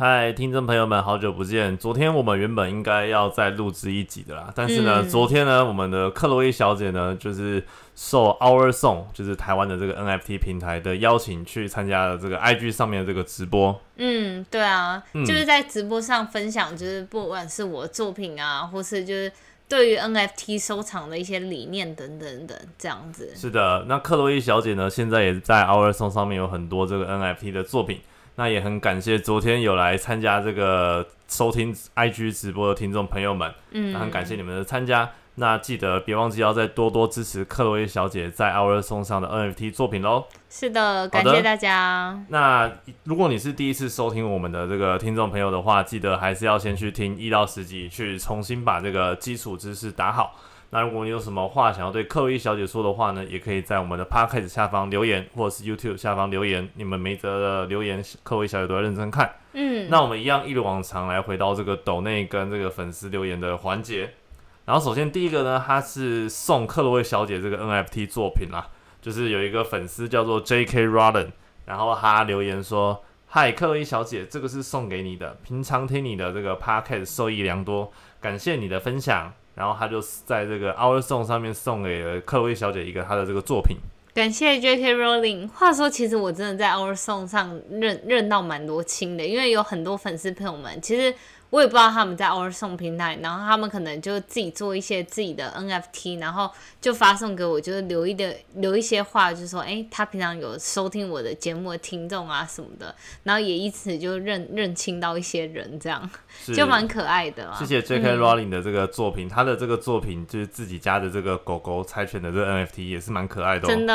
嗨，听众朋友们，好久不见！昨天我们原本应该要再录制一集的啦，但是呢，昨天呢，我们的克洛伊小姐呢，就是受 Our Song，就是台湾的这个 NFT 平台的邀请，去参加了这个 IG 上面的这个直播。嗯，对啊，就是在直播上分享，就是不管是我作品啊，或是就是对于 NFT 收藏的一些理念等等等这样子。是的，那克洛伊小姐呢，现在也在 Our Song 上面有很多这个 NFT 的作品。那也很感谢昨天有来参加这个收听 IG 直播的听众朋友们，嗯，很感谢你们的参加。那记得别忘记要再多多支持克洛伊小姐在 Our Song 上的 NFT 作品喽。是的，感谢大家。那如果你是第一次收听我们的这个听众朋友的话，记得还是要先去听一到十集，去重新把这个基础知识打好。那如果你有什么话想要对克洛伊小姐说的话呢，也可以在我们的 podcast 下方留言，或者是 YouTube 下方留言。你们每则的留言，克洛伊小姐都要认真看。嗯，那我们一样一如往常来回到这个抖内跟这个粉丝留言的环节。然后首先第一个呢，他是送克洛伊小姐这个 NFT 作品啦，就是有一个粉丝叫做 J.K. Rollin，然后他留言说：“嗨，克洛伊小姐，这个是送给你的，平常听你的这个 podcast 受益良多，感谢你的分享。”然后他就在这个 Our Song 上面送给了克薇小姐一个他的这个作品。感谢 J.K. Rowling。话说，其实我真的在 Our Song 上认认到蛮多亲的，因为有很多粉丝朋友们，其实。我也不知道他们在 Our Song 平台，然后他们可能就自己做一些自己的 NFT，然后就发送给我，就是留一的留一些话，就是说，哎，他平常有收听我的节目的听众啊什么的，然后也以此就认认清到一些人，这样就蛮可爱的。谢谢 J.K. Rowling 的这个作品，他的这个作品就是自己家的这个狗狗猜拳的这个 NFT 也是蛮可爱的，真的。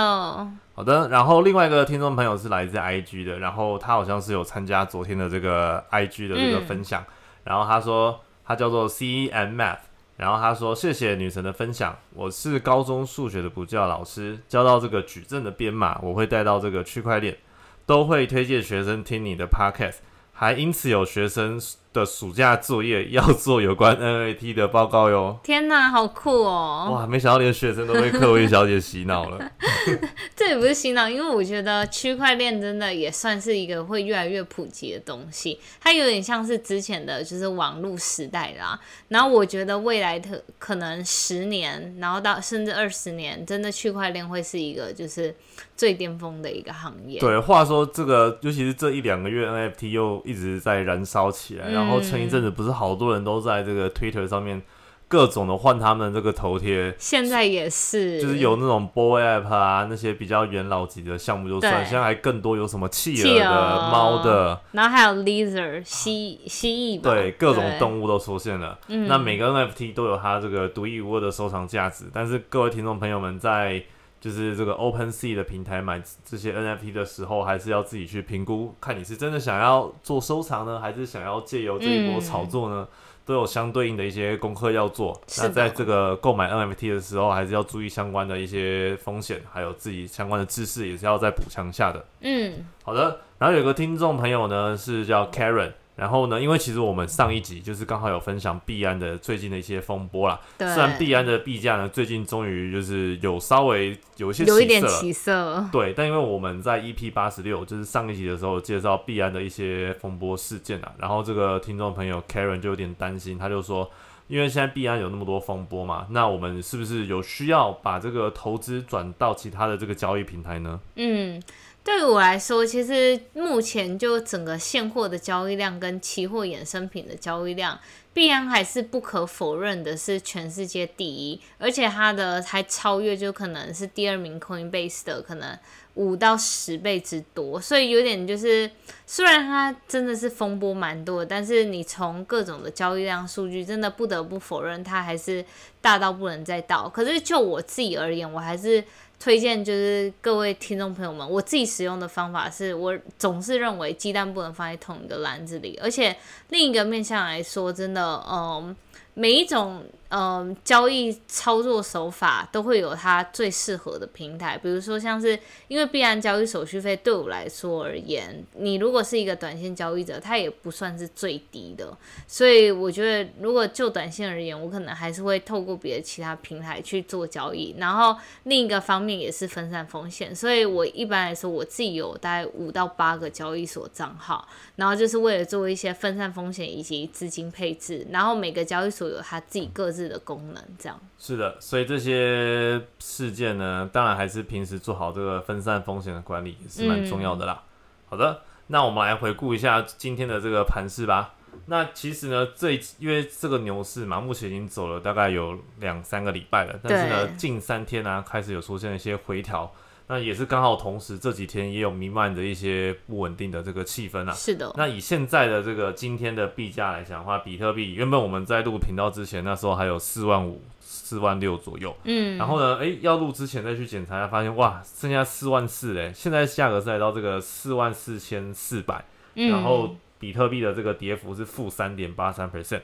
好的，然后另外一个听众朋友是来自 IG 的，然后他好像是有参加昨天的这个 IG 的这个分享。然后他说他叫做 C E M Math 然后他说谢谢女神的分享，我是高中数学的补教老师，教到这个矩阵的编码，我会带到这个区块链，都会推荐学生听你的 Podcast。还因此有学生的暑假作业要做有关 NFT 的报告哟！天哪，好酷哦！哇，没想到连学生都被克薇小姐洗脑了。这也不是洗脑，因为我觉得区块链真的也算是一个会越来越普及的东西。它有点像是之前的就是网络时代啦。然后我觉得未来的可能十年，然后到甚至二十年，真的区块链会是一个就是最巅峰的一个行业。对，话说这个，尤其是这一两个月 NFT 又。一直在燃烧起来，然后前一阵子不是好多人都在这个 Twitter 上面各种的换他们这个头贴，现在也是，就是有那种 Boy App 啊，那些比较元老级的项目就算，现在还更多有什么企鹅的、猫的，然后还有 Lizard 蜥蜥蜴，对，各种动物都出现了。那每个 NFT 都有它这个独一无二的收藏价值，但是各位听众朋友们在。就是这个 Open Sea 的平台买这些 NFT 的时候，还是要自己去评估，看你是真的想要做收藏呢，还是想要借由这一波炒作呢？都有相对应的一些功课要做。那在这个购买 NFT 的时候，还是要注意相关的一些风险，还有自己相关的知识也是要再补强下的。嗯，好的。然后有个听众朋友呢，是叫 Karen。然后呢？因为其实我们上一集就是刚好有分享币安的最近的一些风波啦。对。虽然币安的币价呢，最近终于就是有稍微有一些有一点起色。对。但因为我们在 EP 八十六，就是上一集的时候介绍币安的一些风波事件啊，然后这个听众朋友 Karen 就有点担心，他就说，因为现在币安有那么多风波嘛，那我们是不是有需要把这个投资转到其他的这个交易平台呢？嗯。对于我来说，其实目前就整个现货的交易量跟期货衍生品的交易量，必然还是不可否认的是全世界第一，而且它的还超越，就可能是第二名 Coinbase 的可能五到十倍之多，所以有点就是，虽然它真的是风波蛮多，但是你从各种的交易量数据，真的不得不否认它还是大到不能再大。可是就我自己而言，我还是。推荐就是各位听众朋友们，我自己使用的方法是我总是认为鸡蛋不能放在同一个篮子里，而且另一个面向来说，真的，嗯，每一种嗯交易操作手法都会有它最适合的平台，比如说像是因为必然交易手续费对我来说而言，你如果是一个短线交易者，它也不算是最低的，所以我觉得如果就短线而言，我可能还是会透过别的其他平台去做交易，然后另一个方面也是分散风险，所以我一般来说我自己有大概五到八个交易所账号，然后就是为了做一些分散风险以及资金配置，然后每个交易所有它自己各自的功能，这样。是的，所以这些事件呢，当然还是平时做好这个分散风险的管理也是蛮重要的啦。好的，那我们来回顾一下今天的这个盘势吧。那其实呢，这因为这个牛市嘛，目前已经走了大概有两三个礼拜了，但是呢，近三天呢开始有出现一些回调。那也是刚好同时这几天也有弥漫着一些不稳定的这个气氛啊。是的。那以现在的这个今天的币价来讲的话，比特币原本我们在录频道之前那时候还有四万五、四万六左右。嗯。然后呢，哎，要录之前再去检查，发现哇，剩下四万四嘞。现在价格是来到这个四万四千四百。嗯。然后比特币的这个跌幅是负三点八三 percent，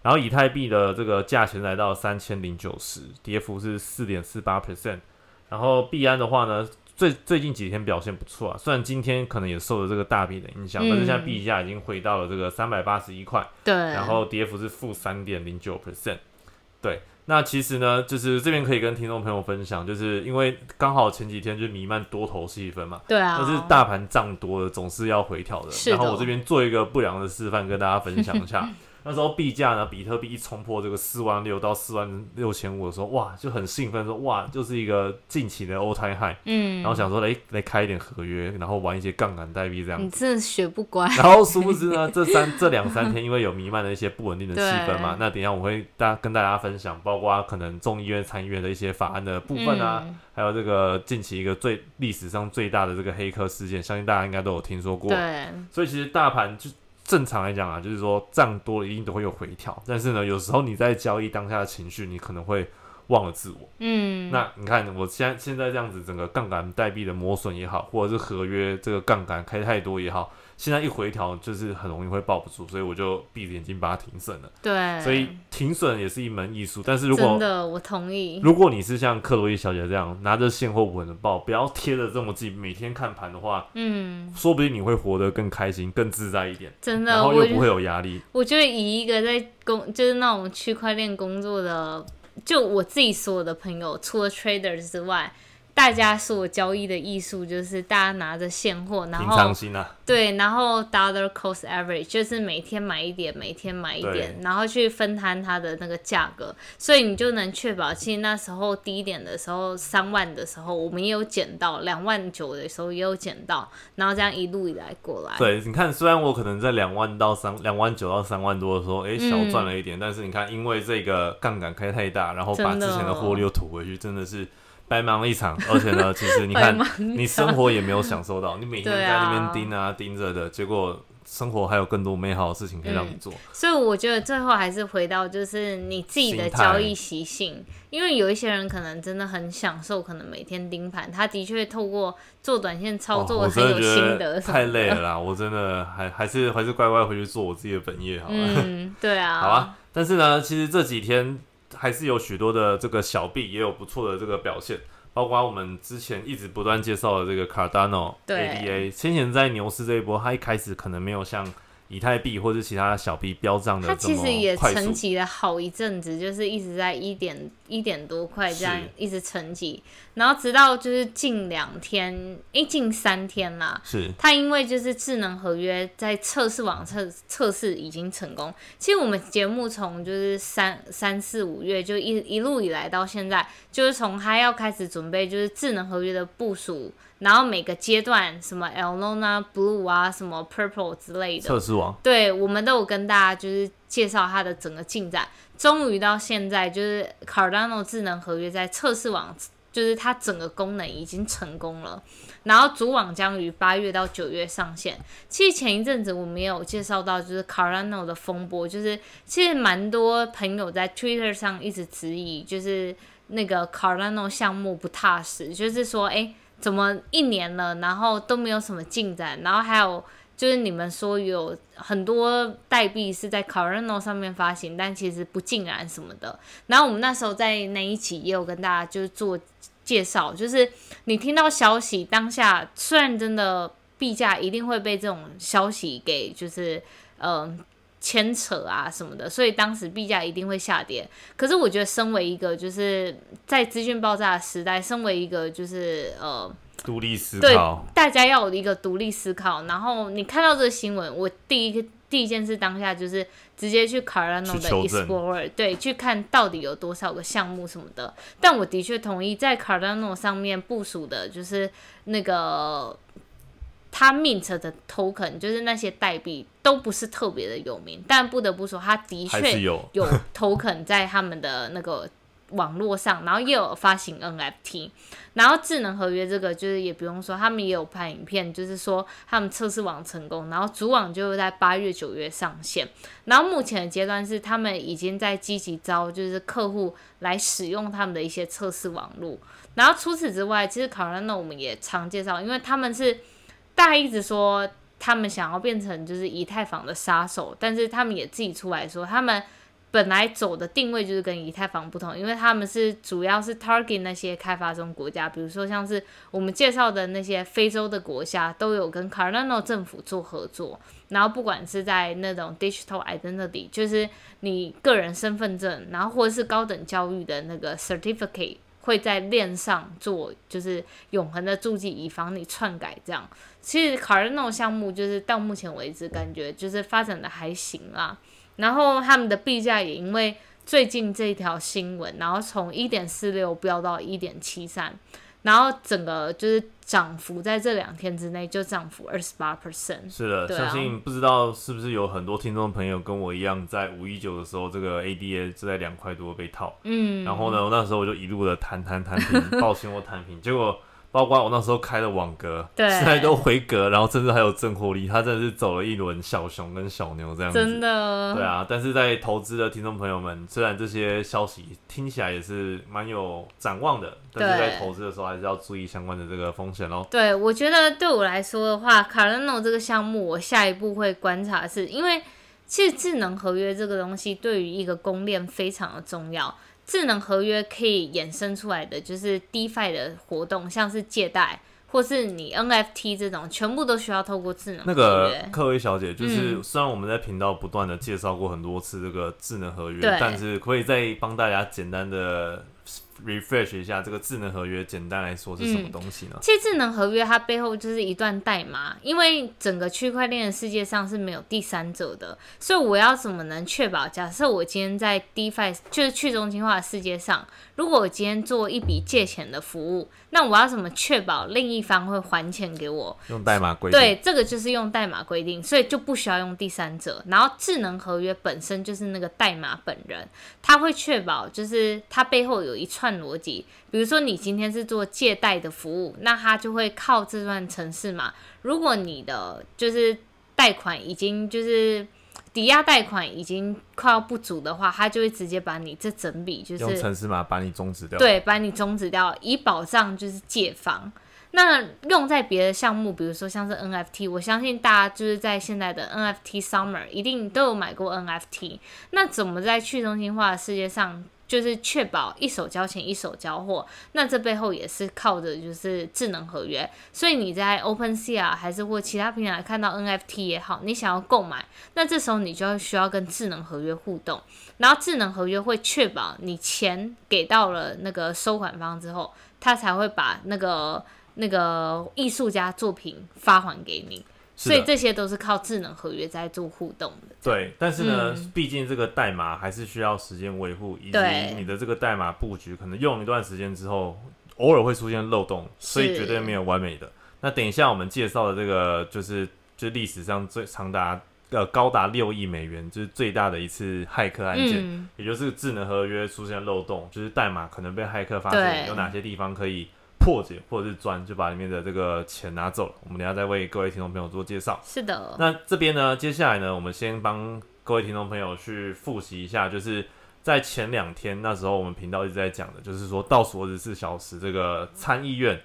然后以太币的这个价钱来到三千零九十，跌幅是四点四八 percent。然后币安的话呢，最最近几天表现不错啊，虽然今天可能也受了这个大币的影响，但是现在币价已经回到了这个三百八十一块，对，然后跌幅是负三点零九 percent，对，那其实呢，就是这边可以跟听众朋友分享，就是因为刚好前几天就弥漫多头气氛嘛，对啊，但是大盘涨多了总是要回调的，然后我这边做一个不良的示范跟大家分享一下。那时候币价呢，比特币一冲破这个四万六到四万六千五的时候，哇，就很兴奋，说哇，就是一个近期的 all time high，嗯，然后想说，来，来开一点合约，然后玩一些杠杆代币这样。你真的学不乖。然后殊不知呢，这三这两三天因为有弥漫的一些不稳定的气 氛嘛，那等下我会大跟大家分享，包括可能众议院参议院的一些法案的部分啊，还有这个近期一个最历史上最大的这个黑客事件，相信大家应该都有听说过。对。所以其实大盘就。正常来讲啊，就是说涨多了一定都会有回调，但是呢，有时候你在交易当下的情绪，你可能会忘了自我。嗯，那你看我现在现在这样子，整个杠杆代币的磨损也好，或者是合约这个杠杆开太多也好。现在一回调就是很容易会抱不住，所以我就闭着眼睛把它停损了。对，所以停损也是一门艺术。但是如果真的，我同意。如果你是像克洛伊小姐这样拿着现货稳的抱，不要贴的这么近，每天看盘的话，嗯，说不定你会活得更开心、更自在一点。真的，然后又不会有压力。我觉得以一个在工，就是那种区块链工作的，就我自己所有的朋友，除了 trader 之外。大家所交易的艺术就是大家拿着现货，然后对，然后 dollar cost average 就是每天买一点，每天买一点，然后去分摊它的那个价格，所以你就能确保，其实那时候低点的时候三万的时候，我们也有捡到两万九的时候也有捡到，然后这样一路以来过来。对，你看，虽然我可能在两万到三两万九到三万多的时候，哎，小赚了一点，但是你看，因为这个杠杆开太大，然后把之前的获利又吐回去，真的是。白忙了一场，而且呢，其实你看，你生活也没有享受到，你每天在那边盯啊盯着的，结果生活还有更多美好的事情可以让你做。所以我觉得最后还是回到就是你自己的交易习性，因为有一些人可能真的很享受，可能每天盯盘，他的确透过做短线操作很有心得。太累了啦，我真的还还是还是乖乖回去做我自己的本业好了。嗯，对啊。好啊，但是呢，其实这几天。还是有许多的这个小币也有不错的这个表现，包括我们之前一直不断介绍的这个 Cardano ADA，先前在牛市这一波，它一开始可能没有像。以太币或者其他小币飙涨的，它其实也沉寂了好一阵子，就是一直在一点一点多块这样一直沉寂，然后直到就是近两天，哎，近三天啦，是他因为就是智能合约在测试网测测试已经成功。其实我们节目从就是三三四五月就一一路以来到现在，就是从他要开始准备就是智能合约的部署。然后每个阶段，什么 Lona、Blue 啊、什么 Purple 之类的测试网，对我们都有跟大家就是介绍它的整个进展。终于到现在，就是 Cardano 智能合约在测试网，就是它整个功能已经成功了。然后主网将于八月到九月上线。其实前一阵子我们也有介绍到，就是 Carano 的风波，就是其实蛮多朋友在 Twitter 上一直质疑，就是那个 Carano 项目不踏实，就是说，哎。怎么一年了，然后都没有什么进展，然后还有就是你们说有很多代币是在 Cardano 上面发行，但其实不尽然什么的。然后我们那时候在那一期也有跟大家就是做介绍，就是你听到消息当下，虽然真的币价一定会被这种消息给就是嗯。牵扯啊什么的，所以当时币价一定会下跌。可是我觉得，身为一个就是在资讯爆炸的时代，身为一个就是呃独立思考对，大家要有一个独立思考。然后你看到这个新闻，我第一个第一件事当下就是直接去 Cardano 的 Explorer，对，去看到底有多少个项目什么的。但我的确同意，在 Cardano 上面部署的就是那个。它 mint 的 token 就是那些代币都不是特别的有名，但不得不说，它的确有有 token 在他们的那个网络上，然后也有发行 NFT，然后智能合约这个就是也不用说，他们也有拍影片，就是说他们测试网成功，然后主网就在八月九月上线，然后目前的阶段是他们已经在积极招就是客户来使用他们的一些测试网络，然后除此之外，其实 c a r a n o 我们也常介绍，因为他们是。大家一直说他们想要变成就是以太坊的杀手，但是他们也自己出来说，他们本来走的定位就是跟以太坊不同，因为他们是主要是 target 那些开发中国家，比如说像是我们介绍的那些非洲的国家，都有跟 Cardano 政府做合作，然后不管是在那种 digital identity，就是你个人身份证，然后或者是高等教育的那个 certificate。会在链上做，就是永恒的注记，以防你篡改。这样，其实 Cardano 项目就是到目前为止，感觉就是发展的还行啦。然后他们的币价也因为最近这条新闻，然后从一点四六飙到一点七三。然后整个就是涨幅在这两天之内就涨幅二十八 percent。是的，啊相信不知道是不是有很多听众朋友跟我一样，在五一九的时候，这个 ADA 就在两块多被套。嗯，然后呢，我那时候我就一路的弹弹弹平，抱歉我弹平，结果包括我那时候开的网格，对现在都回格，然后甚至还有正获利，他真的是走了一轮小熊跟小牛这样子。真的，对啊，但是在投资的听众朋友们，虽然这些消息听起来也是蛮有展望的，但是在投资的时候还是要注意相关的这个风险哦。对，我觉得对我来说的话，Cardano 这个项目，我下一步会观察的是，因为其实智能合约这个东西对于一个公链非常的重要。智能合约可以衍生出来的就是 DeFi 的活动，像是借贷或是你 NFT 这种，全部都需要透过智能合那个约。克薇小姐，就是嗯虽然我们在频道不断的介绍过很多次这个智能合约，但是可以再帮大家简单的 refresh 一下这个智能合约，简单来说是什么嗯东西呢？其实智能合约它背后就是一段代码，因为整个区块链的世界上是没有第三者的，所以我要怎么能确保？假设我今天在 DeFi 就是去中心化的世界上，如果我今天做一笔借钱的服务，那我要怎么确保另一方会还钱给我？用代码规定。对，这个就是用代码规定，所以就不需要用第三者。然后智能合约本身就是那个代码本人，它会确保就是它背后有一串逻辑。比如说你今天是做借贷的服务，那它就会靠这段城市嘛。如果你的就是贷款已经就是抵押贷款已经快要不足的话，它就会直接把你这整笔就是用程式码把你终止掉。，对，把你终止掉，以保障就是借方。那用在别的项目，比如说像是 NFT，我相信大家就是在现在的 NFT Summer 一定都有买过 NFT。那怎么在去中心化的世界上，就是确保一手交钱一手交货？那这背后也是靠着就是智能合约。所以你在 OpenSea 还是或其他平台看到 NFT 也好，你想要购买，那这时候你就要需要跟智能合约互动。然后智能合约会确保你钱给到了那个收款方之后，他才会把那个那个艺术家作品发还给你。所以这些都是靠智能合约在做互动的。对，但是呢，嗯。毕竟这个代码还是需要时间维护，以及你的这个代码布局可能用一段时间之后，偶尔会出现漏洞，所以绝对没有完美的。那等一下我们介绍的这个，就是就是历史上最长达呃高达六亿美元，就是最大的一次骇客案件，嗯，也就是智能合约出现漏洞，就是代码可能被骇客发现有哪些地方可以破解或者是钻，就把里面的这个钱拿走了。我们等下再为各位听众朋友做介绍。是的，那这边呢，接下来呢，我们先帮各位听众朋友去复习一下，就是在前两天那时候，我们频道一直在讲的，就是说倒数二十四小时，这个参议院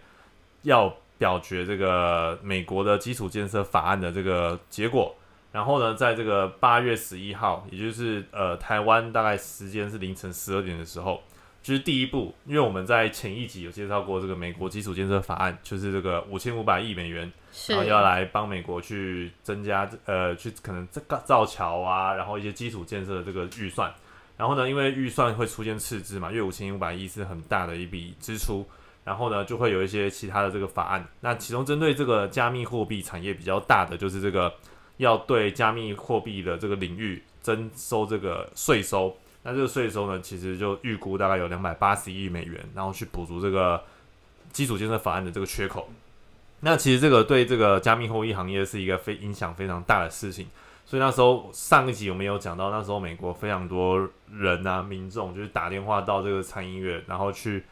要表决这个美国的基础建设法案的这个结果。然后呢，在这个八月十一号，也就是呃台湾大概时间是凌晨十二点的时候，就是第一步，因为我们在前一集有介绍过这个美国基础建设法案，就是这个五千五百亿美元，然后要来帮美国去增加呃去可能这个造桥啊，然后一些基础建设的这个预算。然后呢，因为预算会出现赤字嘛，因为五千五百亿是很大的一笔支出，然后呢就会有一些其他的这个法案。那其中针对这个加密货币产业比较大的就是这个。要对加密货币的这个领域征收这个税收，那这个税收呢，其实就预估大概有两百八十亿美元，然后去补足这个基础建设法案的这个缺口。那其实这个对这个加密货币行业是一个非影响非常大的事情。所以那时候上一集我们有讲到，那时候美国非常多人啊，民众就是打电话到这个参议院，然后去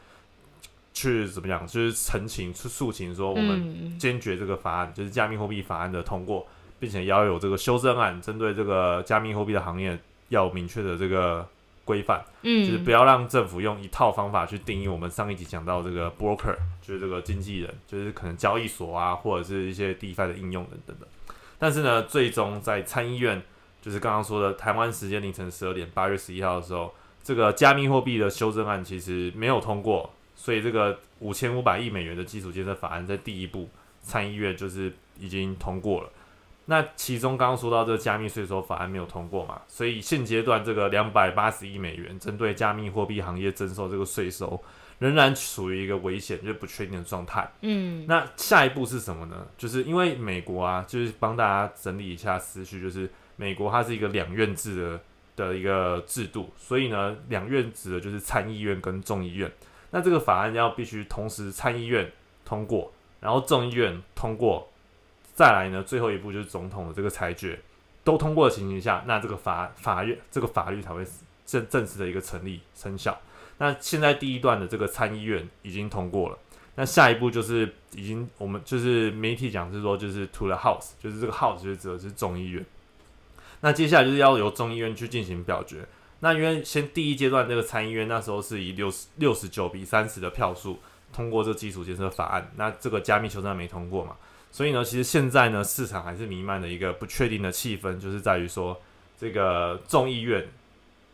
去怎么讲，就是陈情去诉请说，我们坚决这个法案，就是加密货币法案的通过。并且要有这个修正案，针对这个加密货币的行业，要明确的这个规范，嗯，就是不要让政府用一套方法去定义我们上一集讲到这个 broker，就是这个经纪人，就是可能交易所啊，或者是一些 DeFi 的应用等等的。但是呢，最终在参议院，就是刚刚说的台湾时间凌晨十二点，八月十一号的时候，这个加密货币的修正案其实没有通过，所以这个五千五百亿美元的基础建设法案在第一步参议院就是已经通过了。那其中刚刚说到这个加密税收法案没有通过嘛，所以现阶段这个两百八十亿美元针对加密货币行业征收这个税收，仍然处于一个危险就是不确定的状态。嗯，那下一步是什么呢？就是因为美国啊，就是帮大家整理一下思绪，就是美国它是一个两院制的的一个制度，所以呢，两院指的就是参议院跟众议院。那这个法案要必须同时参议院通过，然后众议院通过。再来呢，最后一步就是总统的这个裁决都通过的情形下，那这个法法院这个法律才会正正式的一个成立生效。那现在第一段的这个参议院已经通过了，那下一步就是已经我们就是媒体讲是说就是 to the house，就是这个 house 就是指的是众议院。那接下来就是要由众议院去进行表决。那因为先第一阶段这个参议院那时候是以六十六十九比三十的票数通过这基础建设法案，那这个加密修正没通过嘛？所以呢，其实现在呢，市场还是弥漫的一个不确定的气氛，就是在于说，这个众议院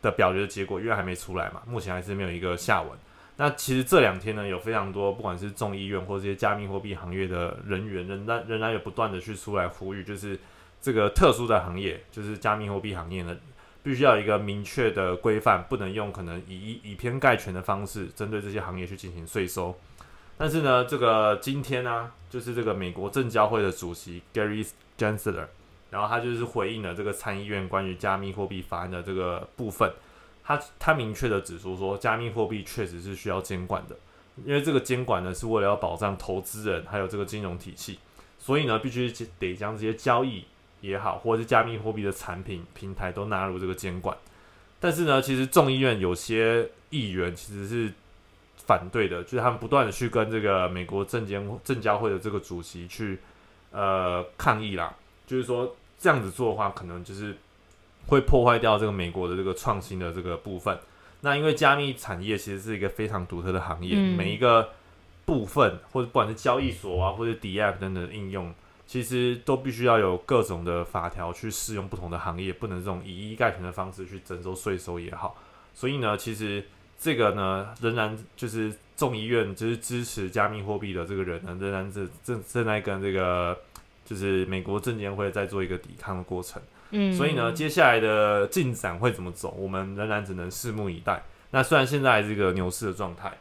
的表决的结果因为还没出来嘛，目前还是没有一个下文。那其实这两天呢，有非常多不管是众议院或这些加密货币行业的人员，仍然仍然有不断的去出来呼吁，就是这个特殊的行业，就是加密货币行业呢，必须要一个明确的规范，不能用可能以以偏概全的方式，针对这些行业去进行税收。但是呢，这个今天呢，就是这个美国证交会的主席 Gary Gensler，然后他就是回应了这个参议院关于加密货币法案的这个部分，他他明确的指出说，加密货币确实是需要监管的，因为这个监管呢是为了要保障投资人还有这个金融体系，所以呢必须得将这些交易也好，或者是加密货币的产品平台都纳入这个监管。但是呢，其实众议院有些议员其实是。反对的，就是他们不断的去跟这个美国证监证交会的这个主席去呃抗议啦，就是说这样子做的话，可能就是会破坏掉这个美国的这个创新的这个部分。那因为加密产业其实是一个非常独特的行业，每一个部分或者不管是交易所啊，或者 DApp 等等应用，其实都必须要有各种的法条去适用不同的行业，不能这种以一概全的方式去征收税收也好。所以呢，其实。这个呢，仍然就是众议院就是支持加密货币的这个人呢，仍然是正正在跟这个就是美国证监会在做一个抵抗的过程。嗯，所以呢，接下来的进展会怎么走，我们仍然只能拭目以待。那虽然现在这个牛市的状态，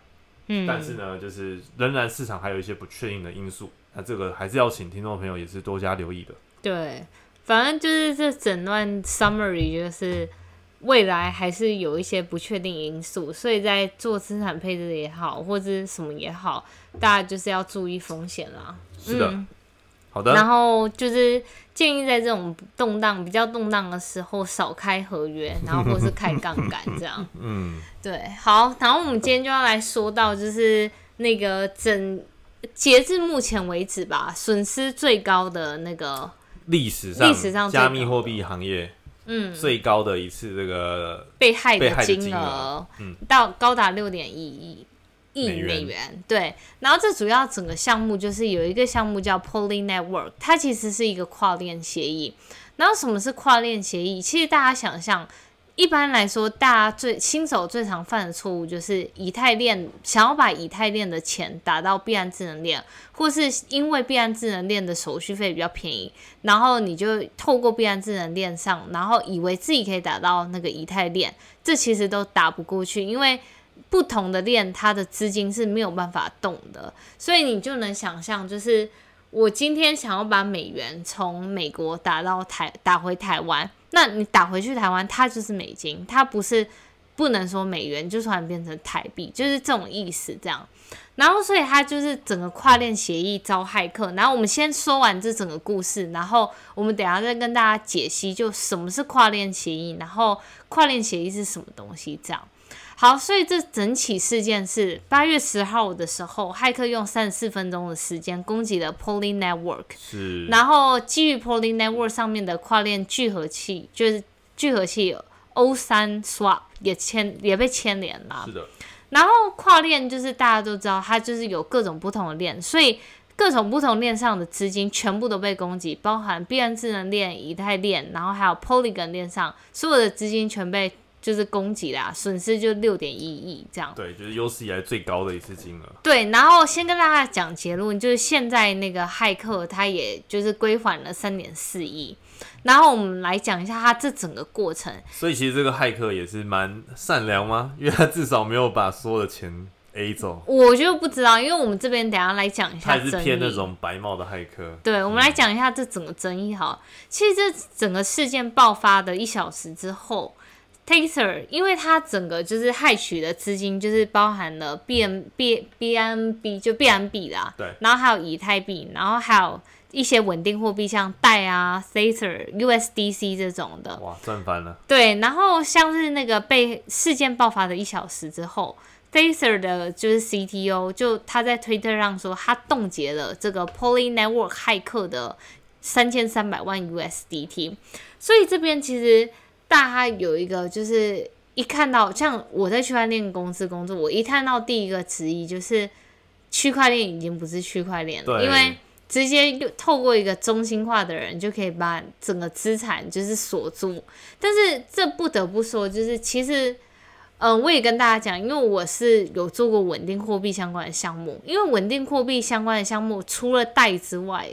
嗯，但是呢，就是仍然市场还有一些不确定的因素。那这个还是要请听众朋友也是多加留意的。对，反正就是这整段 summary 就是。未来还是有一些不确定因素，所以在做资产配置也好，或者什么也好，大家就是要注意风险啦。是的，好的。然后就是建议在这种动荡、比较动荡的时候，少开合约，然后或是开杠杆这样。嗯，对。好，然后我们今天就要来说到，就是那个整截至目前为止吧，损失最高的那个历史上历史上加密货币行业。嗯，最高的一次这个被害的金额，嗯，到高达六点一亿，亿美元美元，对。然后这主要整个项目就是有一个项目叫 Poly Network，它其实是一个跨链协议。然后什么是跨链协议？其实大家想象，一般来说，大家最新手最常犯的错误就是以太链想要把以太链的钱打到币安智能链，或是因为币安智能链的手续费比较便宜，然后你就透过币安智能链上，然后以为自己可以打到那个以太链，这其实都打不过去，因为不同的链它的资金是没有办法动的，所以你就能想象，就是我今天想要把美元从美国打到台打回台湾，那你打回去台湾，它就是美金，它不是不能说美元就突然变成台币，就是这种意思这样。然后，所以它就是整个跨链协议遭骇客。然后我们先说完这整个故事，然后我们等下再跟大家解析，就什么是跨链协议，然后跨链协议是什么东西这样。好，所以这整起事件是八月十号的时候，骇客用三十四分钟的时间攻击了 Poly Network，是，然后基于 Poly Network 上面的跨链聚合器，就是聚合器 O 三 Swap 也牵也被牵连了。是。的，然后跨链就是大家都知道，它就是有各种不同的链，所以各种不同链上的资金全部都被攻击，包含币安智能链、以太链，然后还有 Polygon 链上所有的资金全被就是攻击啦，损失就六点一亿这样。对，就是有史以来最高的一次金额。对，然后先跟大家讲结论，就是现在那个骇客他也就是归还了三点四亿，然后我们来讲一下他这整个过程。所以其实这个骇客也是蛮善良吗？因为他至少没有把所有的钱 A 走，我就不知道，因为我们这边等一下来讲一下他是下争议。骗那种白帽的骇客。对，我们来讲一下这整个争议哈。其实这整个事件爆发的一小时之后，Taser 因为它整个就是害取的资金就是包含了 B N B B N B 就 B N B 啦，对然后还有以太币，然后还有一些稳定货币像代啊、Tether、USDC 这种的。哇，赚翻了。对，然后像是那个被事件爆发的一小时之后 t a s e r 的就是 CTO 就他在推特上说，他冻结了这个 Poly Network 骇客的三千三百万 USDT。所以这边其实大家有一个就是一看到，像我在区块链公司工作，我一看到第一个质疑就是区块链已经不是区块链了，因为直接就透过一个中心化的人就可以把整个资产就是锁住。但是这不得不说，就是其实，嗯、我也跟大家讲，因为我是有做过稳定货币相关的项目，因为稳定货币相关的项目除了贷之外，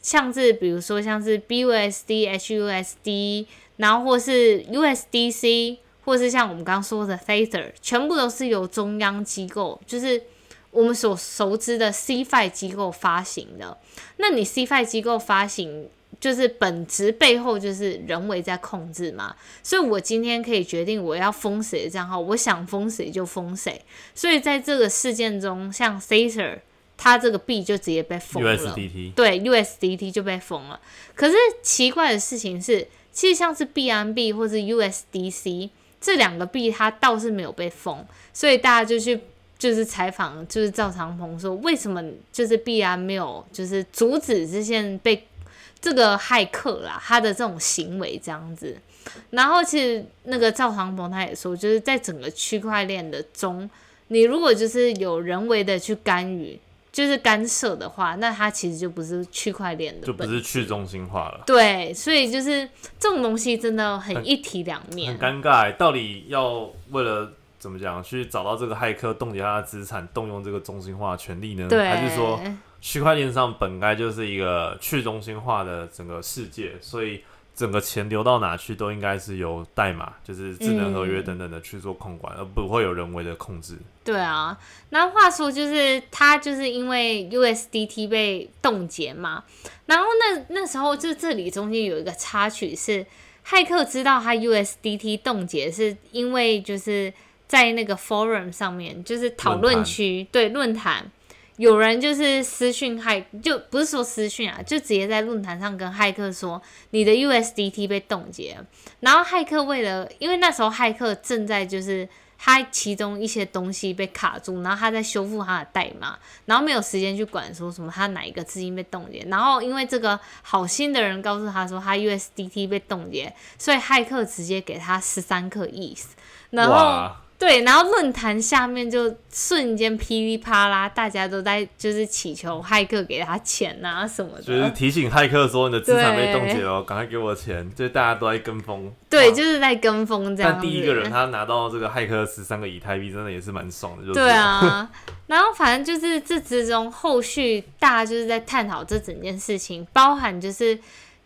像是比如说像是 BUSD、HUSD，然后或是 USDC，或是像我们刚刚说的 Tether，全部都是由中央机构，就是我们所熟知的 CFI 机构发行的。那你 CFI 机构发行，就是本质背后就是人为在控制嘛，所以我今天可以决定我要封谁的账号，我想封谁就封谁。所以在这个事件中，像 Tether，它这个币就直接被封了。USDT 对 USDT 就被封了。可是奇怪的事情是，其实像是币安币或是 USDC 这两个币，它倒是没有被封，所以大家就去就是采访，就是赵长鹏说，为什么就是币安没有就是阻止这些被这个骇客啦他的这种行为这样子。然后其实那个赵长鹏他也说，就是在整个区块链的中，你如果就是有人为的去干预，就是干涉的话，那它其实就不是区块链的就不是去中心化了，对，所以就是这种东西真的很一体两面很。尴尬欸。到底要为了怎么讲去找到这个骇客，冻结他的资产，动用这个中心化的权利呢？对，还是说区块链上本该就是一个去中心化的整个世界，所以整个钱流到哪去都应该是由代码，就是智能合约嗯等等的去做控管，而不会有人为的控制。对啊，那话说就是他就是因为 USDT 被冻结嘛，然后那那时候就这里中间有一个插曲是，骇客知道他 USDT 冻结是因为就是在那个 forum 上面，就是讨论区对论坛。有人就是私讯骇，就不是说私讯啊，就直接在论坛上跟骇客说你的 USDT 被冻结了，然后骇客为了，因为那时候骇客正在就是他其中一些东西被卡住，然后他在修复他的代码，然后没有时间去管说什么他哪一个资金被冻结，然后因为这个好心的人告诉他说他 USDT 被冻结，所以骇客直接给他十三克 ETH，然后，对，然后论坛下面就瞬间噼里啪啦，大家都在就是祈求骇客给他钱啊什么的，就是提醒骇客说你的资产被冻结了，赶快给我钱，就大家都在跟风。对，就是在跟风这样。但第一个人他拿到这个骇客十三个以太币，真的也是蛮爽的，就对啊。然后反正就是这之中后续大家就是在探讨这整件事情，包含就是。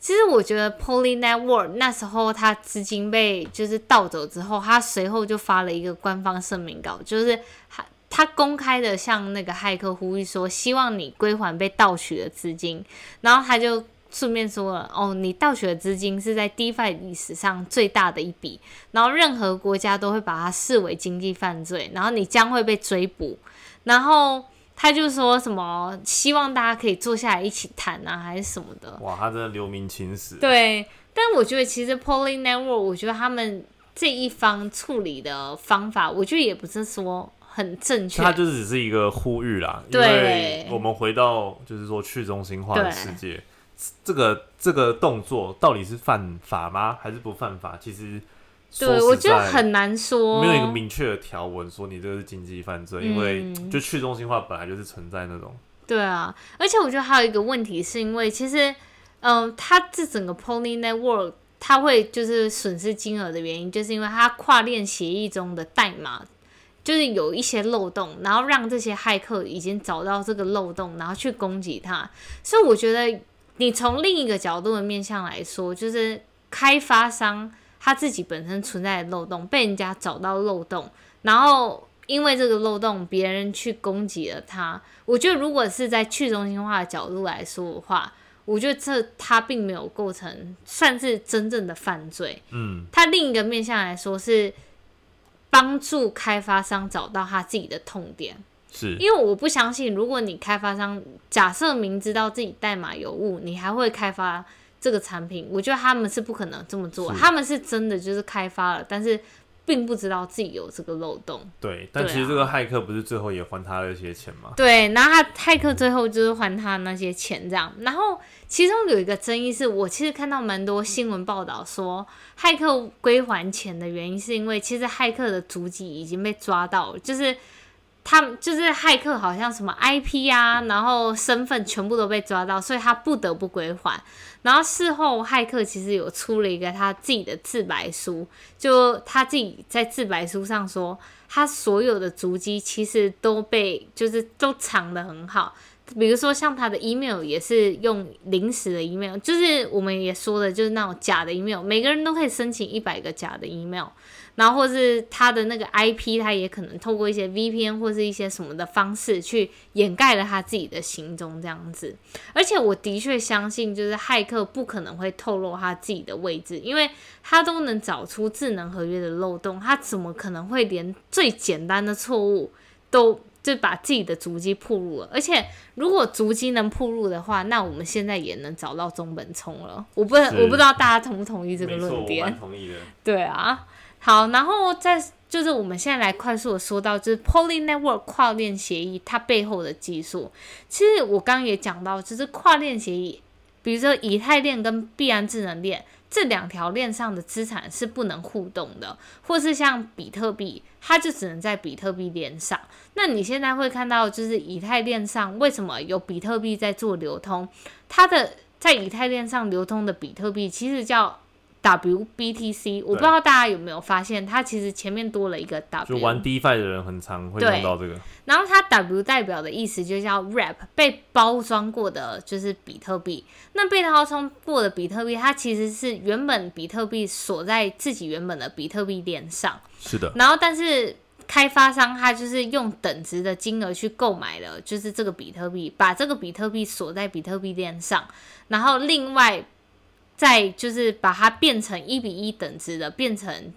其实我觉得 Poly Network 那时候他资金被就是盗走之后，他随后就发了一个官方声明稿，就是他他公开的向那个骇客呼吁说，希望你归还被盗取的资金。然后他就顺便说了，哦，你盗取的资金是在 DeFi 历史上最大的一笔，然后任何国家都会把它视为经济犯罪，然后你将会被追捕，然后。他就说什么希望大家可以坐下来一起谈啊，还是什么的。哇，他真的留名青史。对，但我觉得其实 Poly Network，我觉得他们这一方处理的方法，我觉得也不是说很正确。他就只是一个呼吁啦，因为我们回到就是说去中心化的世界，这个这个动作到底是犯法吗，还是不犯法？其实。对，我觉得很难说，没有一个明确的条文说你这个是经济犯罪，因为就去中心化本来就是存在那种。对啊，而且我觉得还有一个问题，是因为其实，嗯，它这整个 Pony Network 它会就是损失金额的原因，就是因为它跨链协议中的代码就是有一些漏洞，然后让这些骇客已经找到这个漏洞，然后去攻击它。所以我觉得你从另一个角度的面向来说，就是开发商。他自己本身存在的漏洞被人家找到漏洞，然后因为这个漏洞，别人去攻击了他。我觉得如果是在去中心化的角度来说的话，我觉得这他并没有构成算是真正的犯罪。嗯，他另一个面向来说是帮助开发商找到他自己的痛点。是因为我不相信，如果你开发商假设明知道自己代码有误，你还会开发。这个产品，我觉得他们是不可能这么做。他们是真的就是开发了，但是并不知道自己有这个漏洞。对，但其实这个骇客不是最后也还他那些钱吗？对，然后他骇客最后就是还他那些钱这样。然后其中有一个争议是我其实看到蛮多新闻报道说，骇客归还钱的原因是因为其实骇客的足迹已经被抓到了，就是。他们就是骇客，好像什么 IP 啊，然后身份全部都被抓到，所以他不得不归还。然后事后骇客其实有出了一个他自己的自白书，就他自己在自白书上说，他所有的足迹其实都被就是都藏得很好，比如说像他的 email 也是用临时的 email，就是我们也说的就是那种假的 email，每个人都可以申请一百个假的 email。然后或是他的那个 IP，他也可能透过一些 VPN 或是一些什么的方式去掩盖了他自己的行踪这样子。而且我的确相信，就是骇客不可能会透露他自己的位置，因为他都能找出智能合约的漏洞，他怎么可能会连最简单的错误都就把自己的足迹铺路了？而且如果足迹能铺路的话，那我们现在也能找到中本聪了。我不我不知道大家同不同意这个论点？同意的。对啊。好，然后再就是我们现在来快速的说到，就是 Poly Network 跨链协议它背后的技术。其实我刚刚也讲到，就是跨链协议，比如说以太链跟币安智能链这两条链上的资产是不能互动的，或是像比特币，它就只能在比特币链上。那你现在会看到，就是以太链上为什么有比特币在做流通？它的在以太链上流通的比特币其实叫。WBTC，我不知道大家有没有发现，它其实前面多了一个 W。就玩 DeFi 的人很常会用到这个。然后它 W 代表的意思就叫 Wrap，被包装过的就是比特币。那被包装过的比特币，它其实是原本比特币锁在自己原本的比特币链上。是的。然后，但是开发商他就是用等值的金额去购买了，就是这个比特币，把这个比特币锁在比特币链上，然后另外。再就是把它变成一比一等值的，变成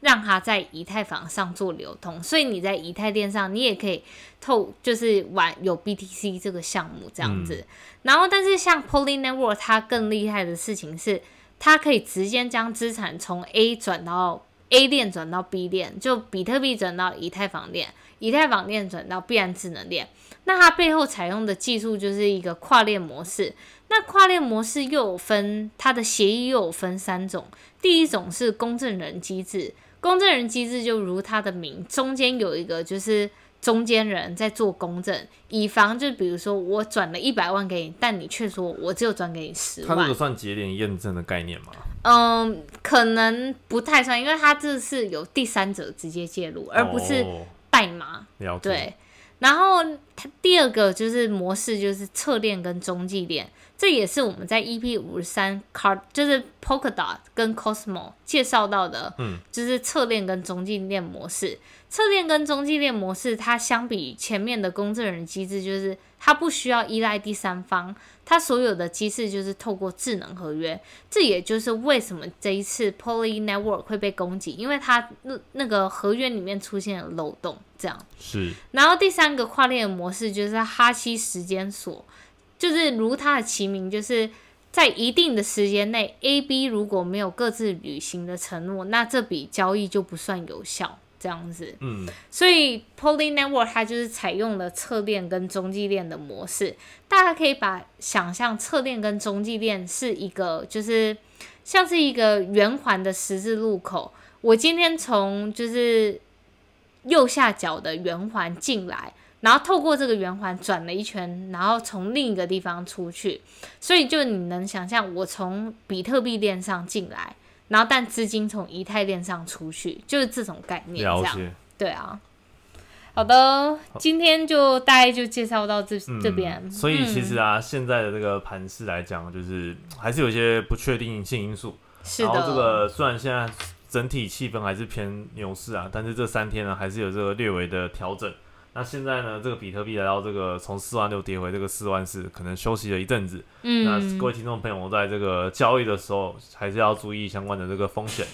让它在以太坊上做流通，所以你在以太链上，你也可以透就是玩有 BTC 这个项目这样子。然后，但是像 Poly Network 它更厉害的事情是，它可以直接将资产从 A 转到 A 链转到 B 链，就比特币转到以太坊链，以太坊链转到必然智能链。那它背后采用的技术就是一个跨链模式。那跨链模式又有分，它的协议又有分三种。第一种是公证人机制，公证人机制就如它的名，中间有一个就是中间人在做公证，以防就比如说我转了一百万给你，但你却说我只有转给你十万它这个，算节点验证的概念吗？嗯，可能不太算，因为它这是有第三者直接介入，而不是哦代码。了解。对，然后它第二个就是模式，就是侧链跟中继链，这也是我们在 EP 五十三 Card 就是 Polkadot 跟 Cosmo 介绍到的，嗯，就是侧链跟中继链模式。侧链跟中继链模式，它相比前面的公证人机制，就是它不需要依赖第三方，它所有的机制就是透过智能合约。这也就是为什么这一次 Poly Network 会被攻击，因为它那那个合约里面出现了漏洞，这样。是然后第三个跨链的模式就是哈希时间锁，就是如它的其名，就是在一定的时间内，A、B 如果没有各自履行的承诺，那这笔交易就不算有效。这样子，嗯，所以 Poly Network 它就是采用了侧链跟中继链的模式。大家可以把想象侧链跟中继链是一个，就是像是一个圆环的十字路口。我今天从就是右下角的圆环进来，然后透过这个圆环转了一圈，然后从另一个地方出去。所以就你能想象，我从比特币链上进来，然后但资金从以太链上出去，就是这种概念。这样了解。对啊。好的，今天就大概就介绍到这、这边。嗯所以其实嗯、啊，现在的这个盘势来讲，就是还是有一些不确定性因素。是然后这的，个虽然现在整体气氛还是偏牛市啊，但是这三天呢还是有这个略微的调整。那现在呢，这个比特币来到这个从四万六跌回这个四万四，可能休息了一阵子。嗯那嗯各，位听众朋友，在这个交易的时候，还是要注意相关的这个风险。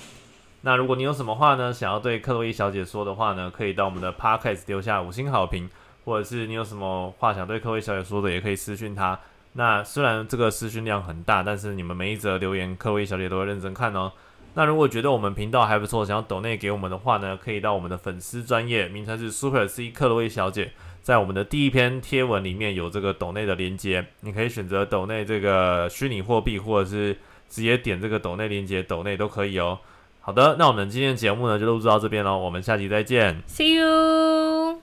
那如果你有什么话呢，想要对克洛伊小姐说的话呢，可以到我们的 podcast 留下五星好评，或者是你有什么话想对克洛伊小姐说的，也可以私讯她。那虽然这个私讯量很大，但是你们每一则留言，克洛伊小姐都会认真看哦。那如果觉得我们频道还不错，想要抖内给我们的话呢，可以到我们的粉丝专业，名称是 Super C 克洛伊小姐，在我们的第一篇贴文里面有这个抖内的连接，你可以选择抖内这个虚拟货币，或者是直接点这个抖内连接，抖内都可以哦。好的，那我们今天的节目呢就录制到这边喽，我们下期再见。See you。